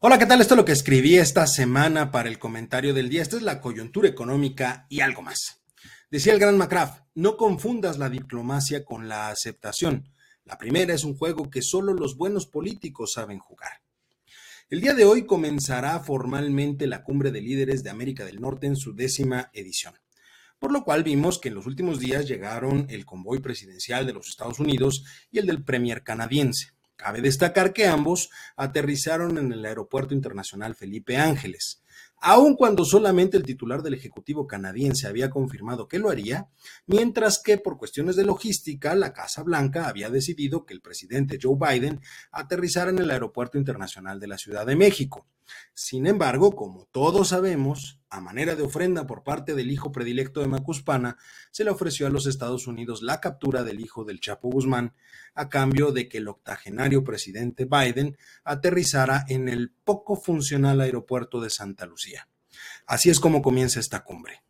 Hola, ¿qué tal? Esto es lo que escribí esta semana para el comentario del día. Esta es la coyuntura económica y algo más. Decía el gran McCraft, no confundas la diplomacia con la aceptación. La primera es un juego que solo los buenos políticos saben jugar. El día de hoy comenzará formalmente la cumbre de líderes de América del Norte en su décima edición. Por lo cual vimos que en los últimos días llegaron el convoy presidencial de los Estados Unidos y el del Premier canadiense. Cabe destacar que ambos aterrizaron en el Aeropuerto Internacional Felipe Ángeles. Aun cuando solamente el titular del Ejecutivo canadiense había confirmado que lo haría, mientras que por cuestiones de logística la Casa Blanca había decidido que el presidente Joe Biden aterrizara en el Aeropuerto Internacional de la Ciudad de México. Sin embargo, como todos sabemos, a manera de ofrenda por parte del hijo predilecto de Macuspana, se le ofreció a los Estados Unidos la captura del hijo del Chapo Guzmán, a cambio de que el octogenario presidente Biden aterrizara en el poco funcional aeropuerto de Santa Lucía. Así es como comienza esta cumbre.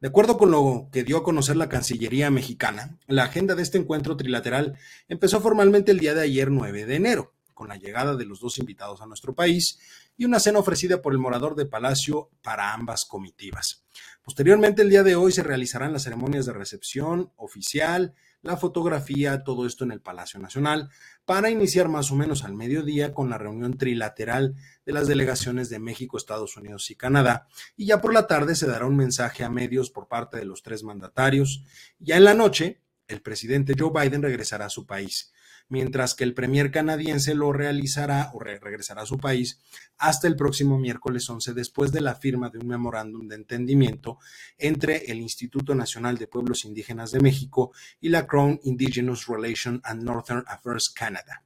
De acuerdo con lo que dio a conocer la Cancillería mexicana, la agenda de este encuentro trilateral empezó formalmente el día de ayer 9 de enero con la llegada de los dos invitados a nuestro país y una cena ofrecida por el morador de Palacio para ambas comitivas. Posteriormente, el día de hoy se realizarán las ceremonias de recepción oficial, la fotografía, todo esto en el Palacio Nacional, para iniciar más o menos al mediodía con la reunión trilateral de las delegaciones de México, Estados Unidos y Canadá. Y ya por la tarde se dará un mensaje a medios por parte de los tres mandatarios. Ya en la noche, el presidente Joe Biden regresará a su país mientras que el premier canadiense lo realizará o regresará a su país hasta el próximo miércoles 11 después de la firma de un memorándum de entendimiento entre el Instituto Nacional de Pueblos Indígenas de México y la Crown Indigenous Relations and Northern Affairs Canada,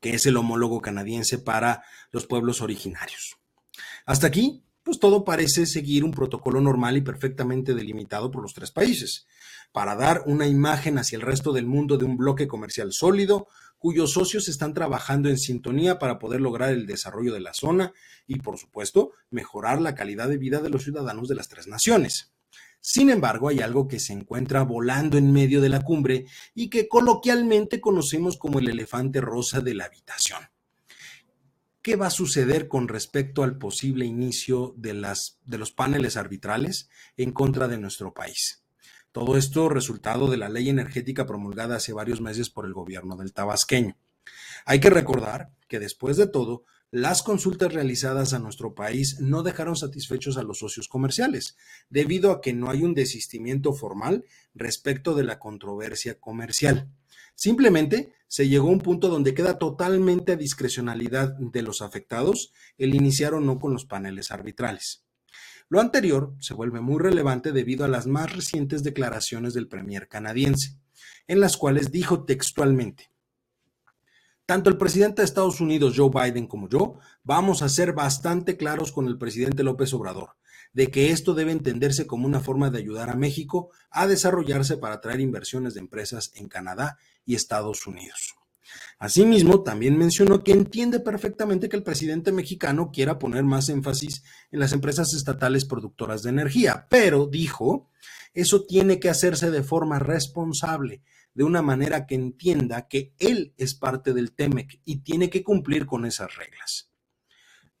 que es el homólogo canadiense para los pueblos originarios. Hasta aquí, pues todo parece seguir un protocolo normal y perfectamente delimitado por los tres países para dar una imagen hacia el resto del mundo de un bloque comercial sólido, cuyos socios están trabajando en sintonía para poder lograr el desarrollo de la zona y, por supuesto, mejorar la calidad de vida de los ciudadanos de las tres naciones. Sin embargo, hay algo que se encuentra volando en medio de la cumbre y que coloquialmente conocemos como el elefante rosa de la habitación. ¿Qué va a suceder con respecto al posible inicio de, las, de los paneles arbitrales en contra de nuestro país? Todo esto resultado de la ley energética promulgada hace varios meses por el gobierno del tabasqueño. Hay que recordar que después de todo, las consultas realizadas a nuestro país no dejaron satisfechos a los socios comerciales, debido a que no hay un desistimiento formal respecto de la controversia comercial. Simplemente se llegó a un punto donde queda totalmente a discrecionalidad de los afectados el iniciar o no con los paneles arbitrales. Lo anterior se vuelve muy relevante debido a las más recientes declaraciones del premier canadiense, en las cuales dijo textualmente, tanto el presidente de Estados Unidos, Joe Biden, como yo, vamos a ser bastante claros con el presidente López Obrador, de que esto debe entenderse como una forma de ayudar a México a desarrollarse para atraer inversiones de empresas en Canadá y Estados Unidos. Asimismo, también mencionó que entiende perfectamente que el presidente mexicano quiera poner más énfasis en las empresas estatales productoras de energía, pero dijo, eso tiene que hacerse de forma responsable, de una manera que entienda que él es parte del TEMEC y tiene que cumplir con esas reglas.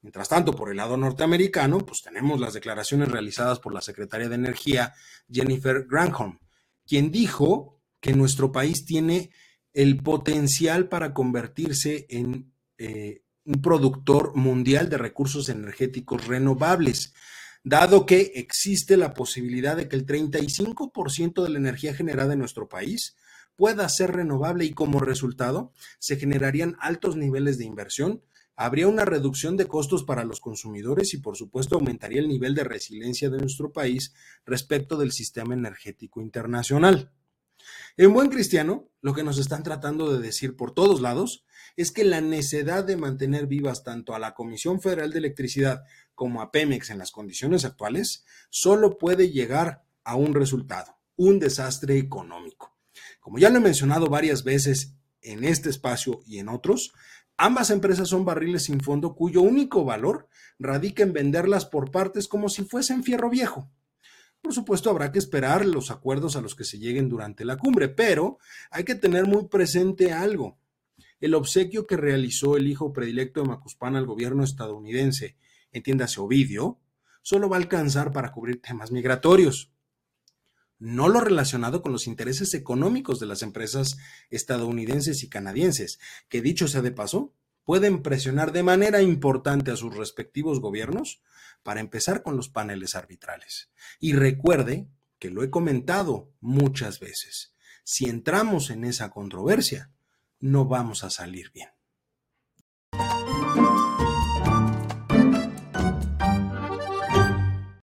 Mientras tanto, por el lado norteamericano, pues tenemos las declaraciones realizadas por la secretaria de Energía, Jennifer Granholm, quien dijo que nuestro país tiene el potencial para convertirse en eh, un productor mundial de recursos energéticos renovables, dado que existe la posibilidad de que el 35% de la energía generada en nuestro país pueda ser renovable y como resultado se generarían altos niveles de inversión, habría una reducción de costos para los consumidores y por supuesto aumentaría el nivel de resiliencia de nuestro país respecto del sistema energético internacional. En buen cristiano, lo que nos están tratando de decir por todos lados es que la necesidad de mantener vivas tanto a la Comisión Federal de Electricidad como a Pemex en las condiciones actuales solo puede llegar a un resultado, un desastre económico. Como ya lo he mencionado varias veces en este espacio y en otros, ambas empresas son barriles sin fondo cuyo único valor radica en venderlas por partes como si fuesen fierro viejo. Por supuesto, habrá que esperar los acuerdos a los que se lleguen durante la cumbre, pero hay que tener muy presente algo. el obsequio que realizó el hijo predilecto de Macuspana al gobierno estadounidense, entiéndase Ovidio, solo va a alcanzar para cubrir temas migratorios, no lo relacionado con los intereses económicos de las empresas estadounidenses y canadienses, que dicho sea de paso, pueden presionar de manera importante a sus respectivos gobiernos para empezar con los paneles arbitrales. Y recuerde que lo he comentado muchas veces, si entramos en esa controversia, no vamos a salir bien.